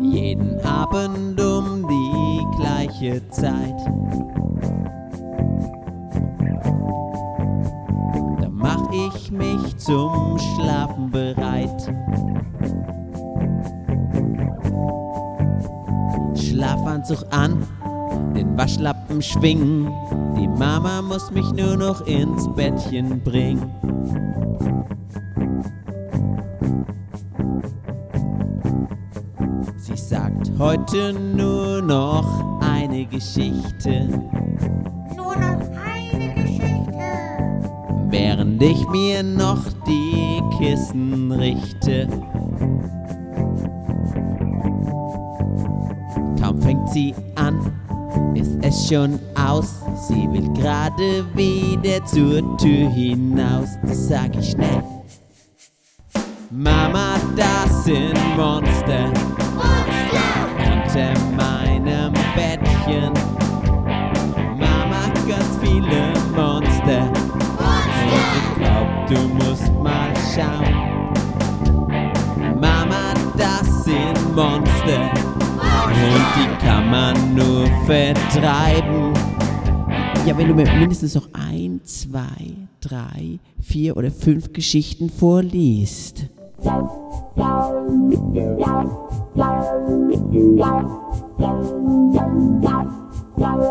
Jeden Abend um die gleiche Zeit. Mich zum Schlafen bereit. Schlafanzug an, den Waschlappen schwingen. Die Mama muss mich nur noch ins Bettchen bringen. Sie sagt heute nur noch eine Geschichte, Nur noch eine Geschichte. Während ich mir noch die Kissen richte. Kaum fängt sie an, ist es schon aus. Sie will gerade wieder zur Tür hinaus. Das sag ich schnell. Mama, das sind Monster schauen. Mama, das sind Monster. Und die kann man nur vertreiben. Ja, wenn du mir mindestens noch ein, zwei, drei, vier oder fünf Geschichten vorliest.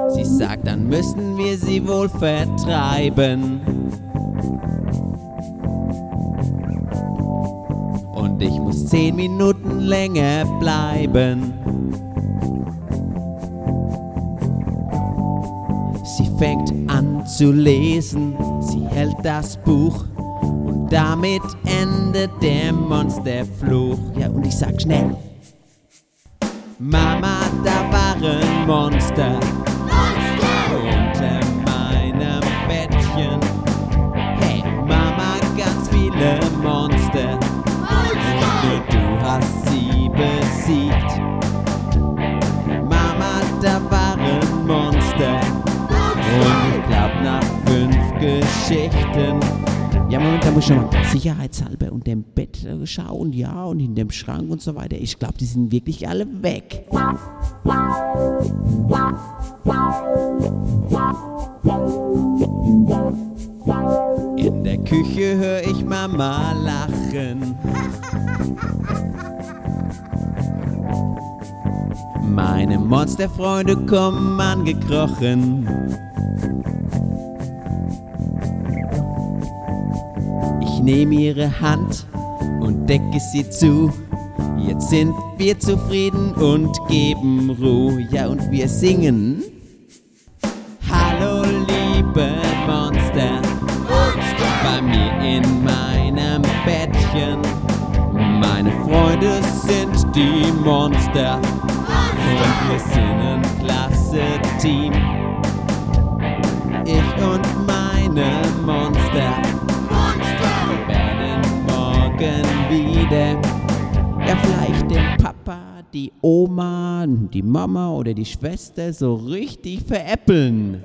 Sie sagt, dann müssen wir sie wohl vertreiben. Und ich muss zehn Minuten länger bleiben. Sie fängt an zu lesen, sie hält das Buch und damit endet der Monsterfluch. Ja, und ich sag schnell. Mama, da waren Monster besiegt. Mama, da waren Monster. Und ich glaub nach fünf Geschichten. Ja, Moment, da muss ich schon mal sicherheitshalber unter dem Bett schauen, ja, und in dem Schrank und so weiter. Ich glaube, die sind wirklich alle weg. In der Küche höre ich Mama lachen. Meine Monsterfreunde kommen angekrochen. Ich nehme ihre Hand und decke sie zu. Jetzt sind wir zufrieden und geben Ruhe. Ja, und wir singen. Hallo, liebe Monster. Bei mir in meinem Bettchen. Meine Freunde sind die Monster. Wir sind ein klasse Team. Ich und meine Monster werden morgen wieder. Ja, vielleicht den Papa, die Oma, die Mama oder die Schwester so richtig veräppeln.